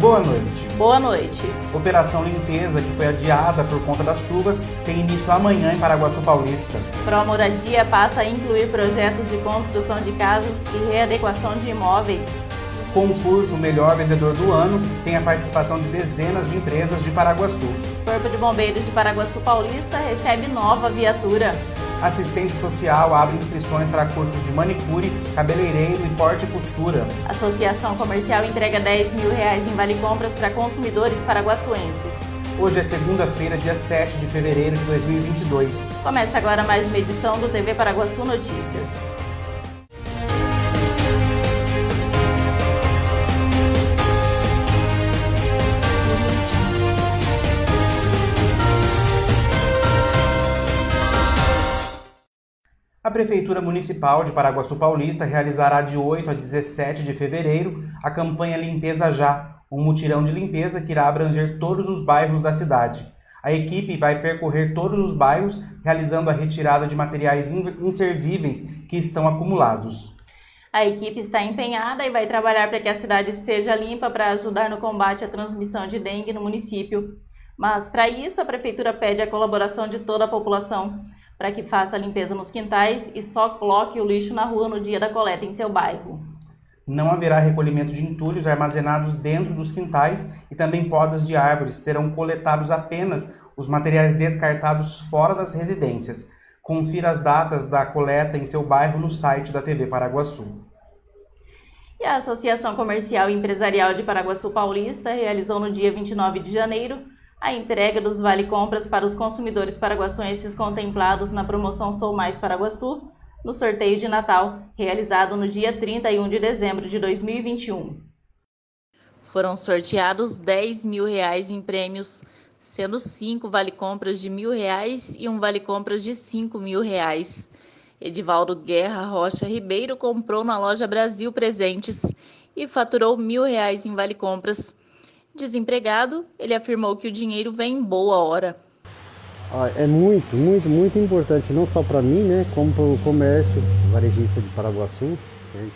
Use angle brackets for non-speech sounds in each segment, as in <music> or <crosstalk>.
Boa noite. Boa noite. Operação Limpeza, que foi adiada por conta das chuvas, tem início amanhã em Paraguaçu Paulista. Pro Moradia passa a incluir projetos de construção de casas e readequação de imóveis. Concurso Melhor Vendedor do Ano tem a participação de dezenas de empresas de Paraguaçu. Corpo de Bombeiros de Paraguaçu Paulista recebe nova viatura. Assistência Social abre inscrições para cursos de manicure, cabeleireiro e corte e costura. Associação Comercial entrega 10 mil reais em vale compras para consumidores paraguaçuenses. Hoje é segunda-feira, dia 7 de fevereiro de 2022. Começa agora mais uma edição do TV Paraguaçu Notícias. A Prefeitura Municipal de Paraguaçu Paulista realizará de 8 a 17 de fevereiro a campanha Limpeza Já, um mutirão de limpeza que irá abranger todos os bairros da cidade. A equipe vai percorrer todos os bairros, realizando a retirada de materiais inservíveis que estão acumulados. A equipe está empenhada e vai trabalhar para que a cidade esteja limpa para ajudar no combate à transmissão de dengue no município. Mas, para isso, a Prefeitura pede a colaboração de toda a população para que faça a limpeza nos quintais e só coloque o lixo na rua no dia da coleta em seu bairro. Não haverá recolhimento de entulhos armazenados dentro dos quintais e também podas de árvores. Serão coletados apenas os materiais descartados fora das residências. Confira as datas da coleta em seu bairro no site da TV Paraguaçu. E a Associação Comercial e Empresarial de Paraguaçu Paulista realizou no dia 29 de janeiro a entrega dos Vale Compras para os consumidores paraguaçuenses contemplados na promoção Sou Mais Paraguaçu, no sorteio de Natal, realizado no dia 31 de dezembro de 2021. Foram sorteados 10 mil reais em prêmios, sendo cinco Vale Compras de mil reais e um Vale Compras de cinco mil reais. Edivaldo Guerra Rocha Ribeiro comprou na loja Brasil Presentes e faturou mil reais em Vale Compras Desempregado, ele afirmou que o dinheiro vem em boa hora. É muito, muito, muito importante, não só para mim, né, como para o comércio varejista de Paraguaçu. Né?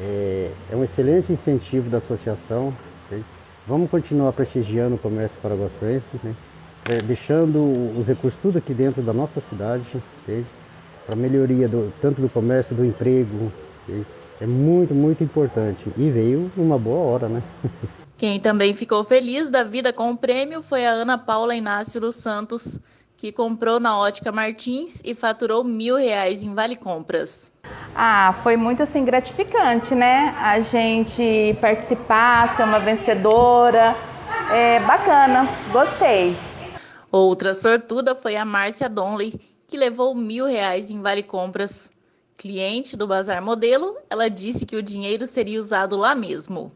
É, é, um excelente incentivo da associação. Né? Vamos continuar prestigiando o comércio paraguaçuense, né? é, deixando os recursos tudo aqui dentro da nossa cidade, para melhoria do, tanto do comércio, do emprego. É muito, muito importante. E veio uma boa hora, né? <laughs> Quem também ficou feliz da vida com o prêmio foi a Ana Paula Inácio dos Santos, que comprou na Ótica Martins e faturou mil reais em Vale Compras. Ah, foi muito assim gratificante, né? A gente participar, ser uma vencedora. É bacana, gostei. Outra sortuda foi a Márcia Donley, que levou mil reais em Vale Compras. Cliente do Bazar Modelo, ela disse que o dinheiro seria usado lá mesmo.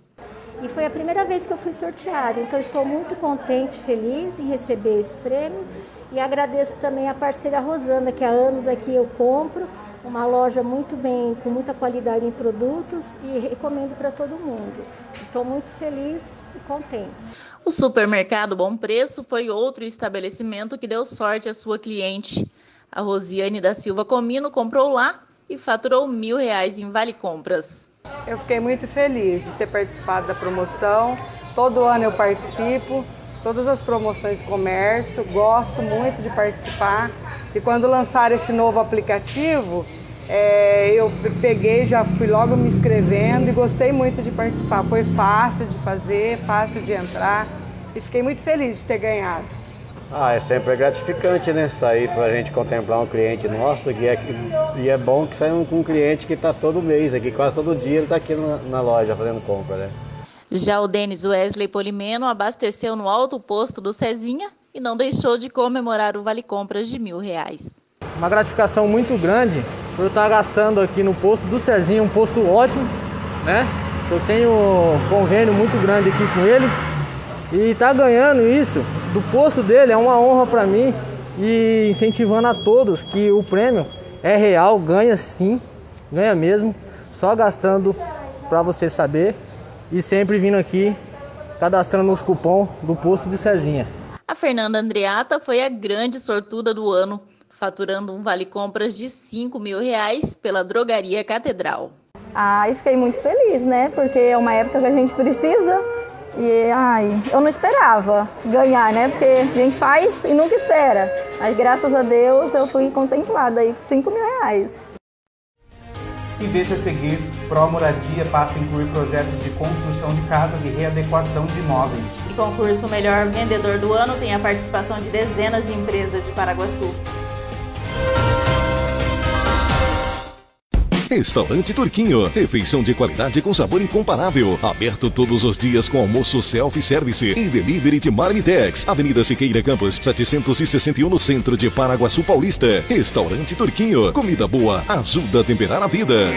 E foi a primeira vez que eu fui sorteada, então estou muito contente, feliz em receber esse prêmio e agradeço também a parceira Rosana, que há anos aqui eu compro, uma loja muito bem, com muita qualidade em produtos e recomendo para todo mundo. Estou muito feliz e contente. O supermercado Bom Preço foi outro estabelecimento que deu sorte à sua cliente. A Rosiane da Silva Comino comprou lá e faturou mil reais em vale compras. Eu fiquei muito feliz de ter participado da promoção. Todo ano eu participo, todas as promoções de comércio, gosto muito de participar. E quando lançaram esse novo aplicativo, é, eu peguei, já fui logo me inscrevendo e gostei muito de participar. Foi fácil de fazer, fácil de entrar e fiquei muito feliz de ter ganhado. Ah, é sempre gratificante, né? Sair para a gente contemplar um cliente nosso e é, e é bom que saia com um cliente que está todo mês aqui, quase todo dia ele está aqui na, na, loja fazendo compra, né? Já o Denis Wesley Polimeno abasteceu no alto posto do Cezinha e não deixou de comemorar o Vale Compras de mil reais. Uma gratificação muito grande por estar gastando aqui no posto do Cezinha, um posto ótimo, né? Eu tenho um convênio muito grande aqui com ele e tá ganhando isso do posto dele é uma honra para mim e incentivando a todos que o prêmio é real, ganha sim, ganha mesmo, só gastando para você saber e sempre vindo aqui cadastrando os cupom do posto de Cezinha. A Fernanda Andreata foi a grande sortuda do ano, faturando um vale compras de 5 mil reais pela drogaria Catedral. Ah, e fiquei muito feliz, né? Porque é uma época que a gente precisa E ai, eu não esperava ganhar, né? Porque a gente faz e nunca espera. Mas graças a Deus eu fui contemplada aí com 5 mil reais. E veja a seguir, Pro Moradia passa a incluir projetos de construção de casas e readequação de imóveis. E concurso Melhor Vendedor do Ano tem a participação de dezenas de empresas de Paraguaçu. Restaurante Turquinho. Refeição de qualidade com sabor incomparável. Aberto todos os dias com almoço self-service e delivery de Marmitex. Avenida Siqueira Campos, 761 no centro de Paraguaçu Paulista. Restaurante Turquinho. Comida boa ajuda a temperar a vida.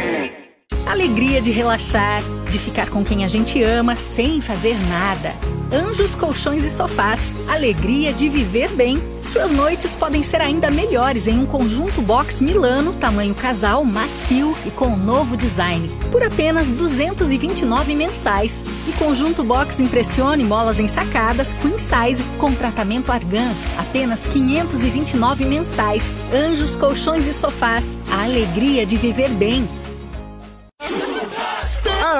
Alegria de relaxar, de ficar com quem a gente ama sem fazer nada. Anjos Colchões e Sofás. Alegria de viver bem. Suas noites podem ser ainda melhores em um conjunto box Milano, tamanho casal, macio e com novo design. Por apenas R$ 229 mensais. E conjunto box Impressione molas ensacadas, queen size, com tratamento argan. Apenas R$ 529 mensais. Anjos Colchões e Sofás. A alegria de viver bem.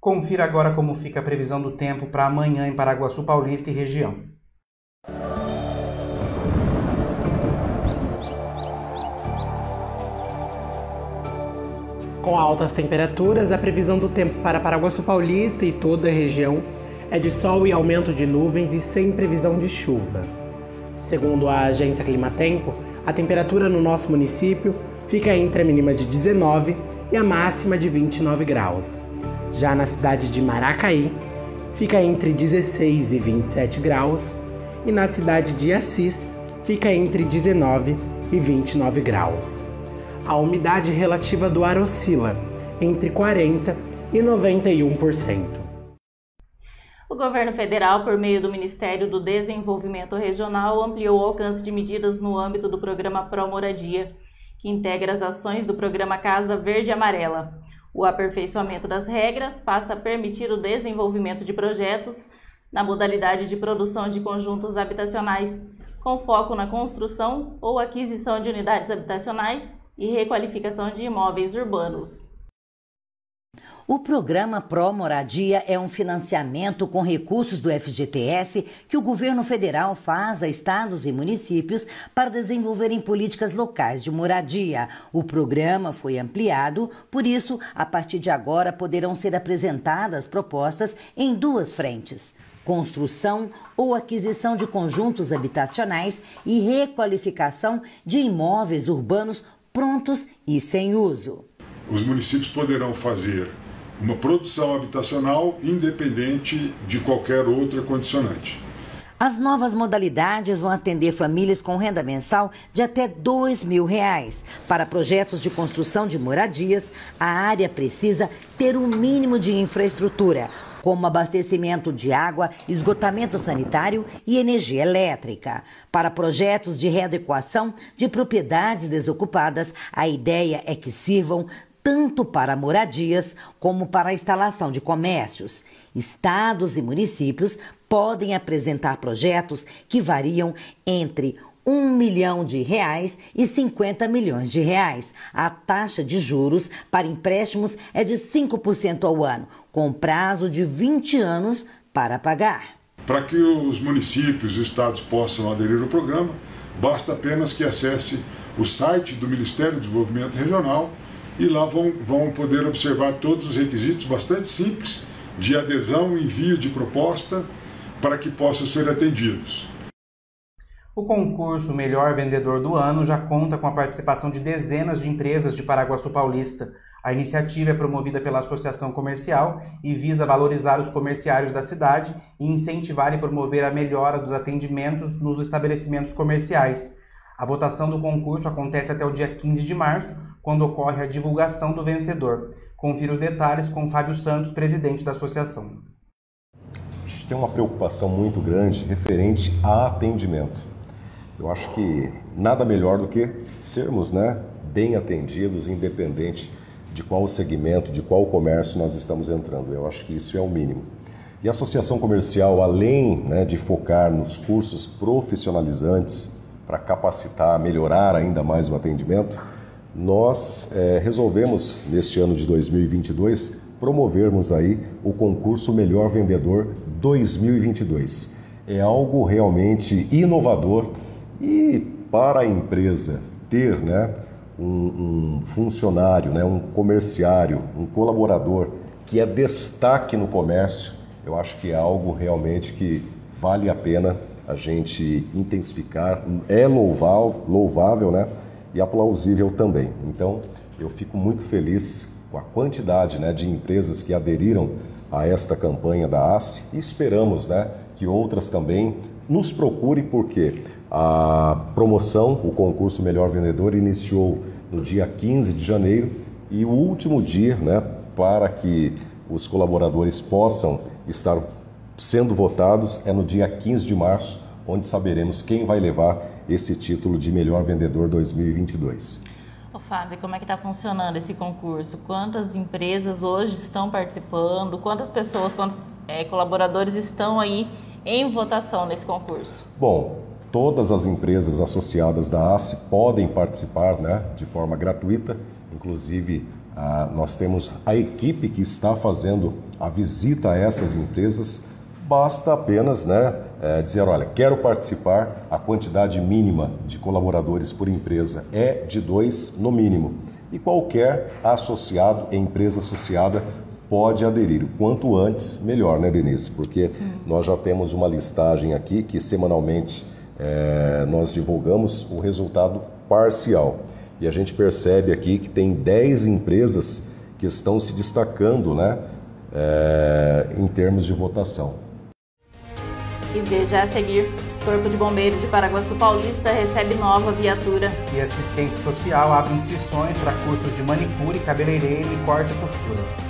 Confira agora como fica a previsão do tempo para amanhã em Paraguaçu Paulista e região. Com altas temperaturas, a previsão do tempo para Paraguaçu Paulista e toda a região é de sol e aumento de nuvens e sem previsão de chuva. Segundo a agência Climatempo, a temperatura no nosso município fica entre a mínima de 19 e a máxima de 29 graus. Já na cidade de Maracaí, fica entre 16 e 27 graus, e na cidade de Assis, fica entre 19 e 29 graus. A umidade relativa do ar oscila entre 40 e 91%. O governo federal, por meio do Ministério do Desenvolvimento Regional, ampliou o alcance de medidas no âmbito do programa Pro Moradia, que integra as ações do programa Casa Verde Amarela. O aperfeiçoamento das regras passa a permitir o desenvolvimento de projetos na modalidade de produção de conjuntos habitacionais, com foco na construção ou aquisição de unidades habitacionais e requalificação de imóveis urbanos. O programa Pro Moradia é um financiamento com recursos do FGTS que o governo federal faz a estados e municípios para desenvolverem políticas locais de moradia. O programa foi ampliado, por isso, a partir de agora poderão ser apresentadas propostas em duas frentes construção ou aquisição de conjuntos habitacionais e requalificação de imóveis urbanos prontos e sem uso. Os municípios poderão fazer uma produção habitacional independente de qualquer outra condicionante. As novas modalidades vão atender famílias com renda mensal de até R$ mil reais. Para projetos de construção de moradias, a área precisa ter o um mínimo de infraestrutura, como abastecimento de água, esgotamento sanitário e energia elétrica. Para projetos de readequação de propriedades desocupadas, a ideia é que sirvam tanto para moradias como para a instalação de comércios. Estados e municípios podem apresentar projetos que variam entre 1 milhão de reais e 50 milhões de reais. A taxa de juros para empréstimos é de 5% ao ano, com prazo de 20 anos para pagar. Para que os municípios e estados possam aderir ao programa, basta apenas que acesse o site do Ministério do Desenvolvimento Regional e lá vão, vão poder observar todos os requisitos bastante simples de adesão envio de proposta para que possam ser atendidos. O concurso Melhor Vendedor do Ano já conta com a participação de dezenas de empresas de Paraguaçu Paulista. A iniciativa é promovida pela Associação Comercial e visa valorizar os comerciários da cidade e incentivar e promover a melhora dos atendimentos nos estabelecimentos comerciais. A votação do concurso acontece até o dia 15 de março, quando ocorre a divulgação do vencedor. Confira os detalhes com Fábio Santos, presidente da associação. A gente tem uma preocupação muito grande referente a atendimento. Eu acho que nada melhor do que sermos né, bem atendidos, independente de qual segmento, de qual comércio nós estamos entrando. Eu acho que isso é o mínimo. E a associação comercial, além né, de focar nos cursos profissionalizantes para capacitar, melhorar ainda mais o atendimento, nós é, resolvemos neste ano de 2022 promovermos aí o concurso Melhor Vendedor 2022. É algo realmente inovador e para a empresa ter né, um, um funcionário, né, um comerciário, um colaborador que é destaque no comércio, eu acho que é algo realmente que vale a pena a gente intensificar, é louvável, louvável né, e aplausível também. Então, eu fico muito feliz com a quantidade né, de empresas que aderiram a esta campanha da ACE. E esperamos né, que outras também nos procurem, porque a promoção, o concurso Melhor Vendedor, iniciou no dia 15 de janeiro. E o último dia né, para que os colaboradores possam estar sendo votados é no dia 15 de março, onde saberemos quem vai levar esse título de Melhor Vendedor 2022. Ô Fábio, como é que está funcionando esse concurso? Quantas empresas hoje estão participando? Quantas pessoas, quantos é, colaboradores estão aí em votação nesse concurso? Bom, todas as empresas associadas da ACE podem participar né, de forma gratuita, inclusive nós temos a equipe que está fazendo a visita a essas empresas. Basta apenas né, é, dizer: olha, quero participar, a quantidade mínima de colaboradores por empresa é de dois no mínimo. E qualquer associado, empresa associada, pode aderir. Quanto antes, melhor, né, Denise? Porque Sim. nós já temos uma listagem aqui que semanalmente é, nós divulgamos o resultado parcial. E a gente percebe aqui que tem 10 empresas que estão se destacando né, é, em termos de votação. E veja a seguir, Corpo de Bombeiros de Paraguaçu Paulista recebe nova viatura. E assistência social abre inscrições para cursos de manicure, cabeleireiro e corte e costura.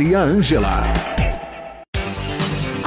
Maria Ângela.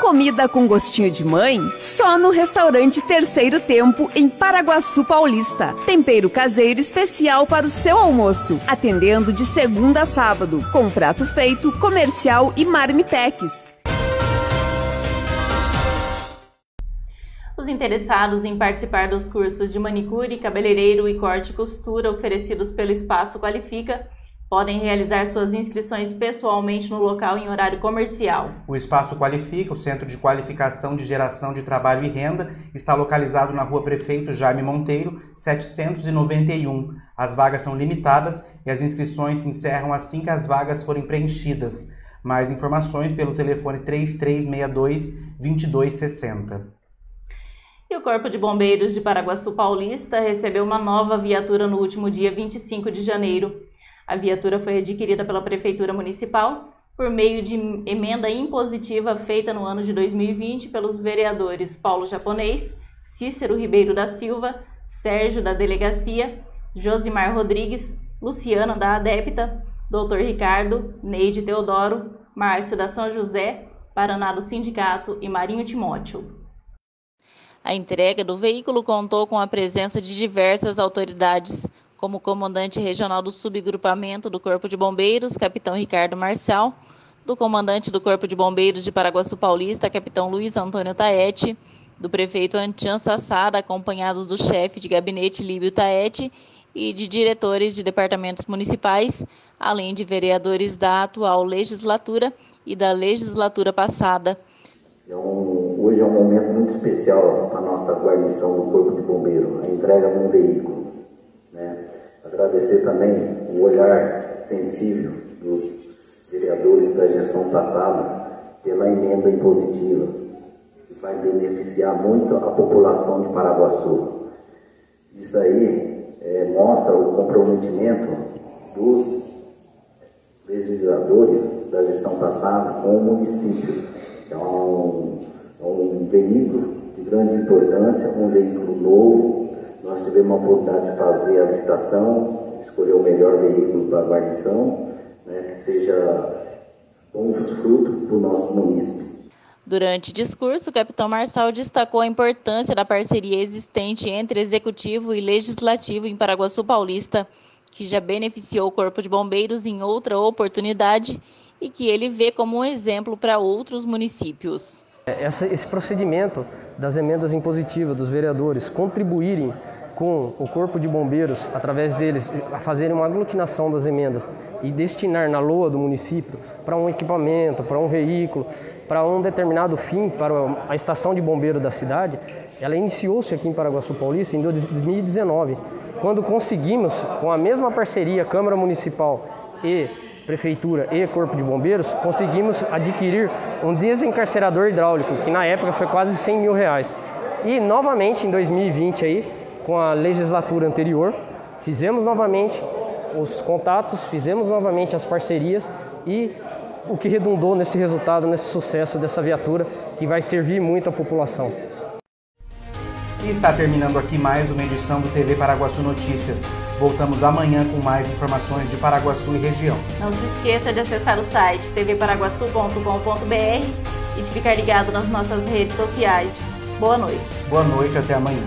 Comida com gostinho de mãe? Só no restaurante Terceiro Tempo, em Paraguaçu Paulista. Tempero caseiro especial para o seu almoço. Atendendo de segunda a sábado, com prato feito, comercial e marmitex. Os interessados em participar dos cursos de manicure, cabeleireiro e corte e costura oferecidos pelo Espaço Qualifica podem realizar suas inscrições pessoalmente no local em horário comercial. O Espaço Qualifica, o Centro de Qualificação de Geração de Trabalho e Renda, está localizado na Rua Prefeito Jaime Monteiro, 791. As vagas são limitadas e as inscrições se encerram assim que as vagas forem preenchidas. Mais informações pelo telefone 3362 2260. E o Corpo de Bombeiros de Paraguaçu Paulista recebeu uma nova viatura no último dia 25 de janeiro. A viatura foi adquirida pela Prefeitura Municipal por meio de emenda impositiva feita no ano de 2020 pelos vereadores Paulo Japonês, Cícero Ribeiro da Silva, Sérgio da Delegacia, Josimar Rodrigues, Luciana da Adepta, Dr. Ricardo, Neide Teodoro, Márcio da São José, Paraná do Sindicato e Marinho Timóteo. A entrega do veículo contou com a presença de diversas autoridades, como comandante regional do subgrupamento do Corpo de Bombeiros, capitão Ricardo Marçal, do comandante do Corpo de Bombeiros de Paraguaçu Paulista, capitão Luiz Antônio Taete, do prefeito Antian Sassada, acompanhado do chefe de gabinete Líbio Taete e de diretores de departamentos municipais, além de vereadores da atual legislatura e da legislatura passada. É um, hoje é um momento muito especial para a nossa guarnição do Corpo de Bombeiro, a entrega de um veículo. Né? Agradecer também o olhar sensível dos vereadores da gestão passada pela emenda impositiva, que vai beneficiar muito a população de Paraguaçu. Isso aí é, mostra o comprometimento dos legisladores da gestão passada com o município. É um, é um veículo de grande importância, um veículo novo. Nós tivemos a oportunidade de fazer a licitação, escolher o melhor veículo para a guarnição, né, que seja bons frutos para os nossos munícipes. Durante o discurso, o capitão Marçal destacou a importância da parceria existente entre executivo e legislativo em Paraguaçu Paulista, que já beneficiou o Corpo de Bombeiros em outra oportunidade e que ele vê como um exemplo para outros municípios. Esse procedimento das emendas impositivas dos vereadores contribuírem com o Corpo de Bombeiros, através deles, a fazerem uma aglutinação das emendas e destinar na LOA do município para um equipamento, para um veículo, para um determinado fim, para a estação de bombeiro da cidade, ela iniciou-se aqui em Paraguaçu Paulista em 2019, quando conseguimos, com a mesma parceria Câmara Municipal e Prefeitura e Corpo de Bombeiros, conseguimos adquirir um desencarcerador hidráulico, que na época foi quase 100 mil reais. E novamente em 2020 aí, com a legislatura anterior, fizemos novamente os contatos, fizemos novamente as parcerias e o que redundou nesse resultado, nesse sucesso dessa viatura que vai servir muito à população. E está terminando aqui mais uma edição do TV Paraguaçu Notícias. Voltamos amanhã com mais informações de Paraguaçu e região. Não se esqueça de acessar o site tvparaguaçu.com.br e de ficar ligado nas nossas redes sociais. Boa noite. Boa noite, até amanhã.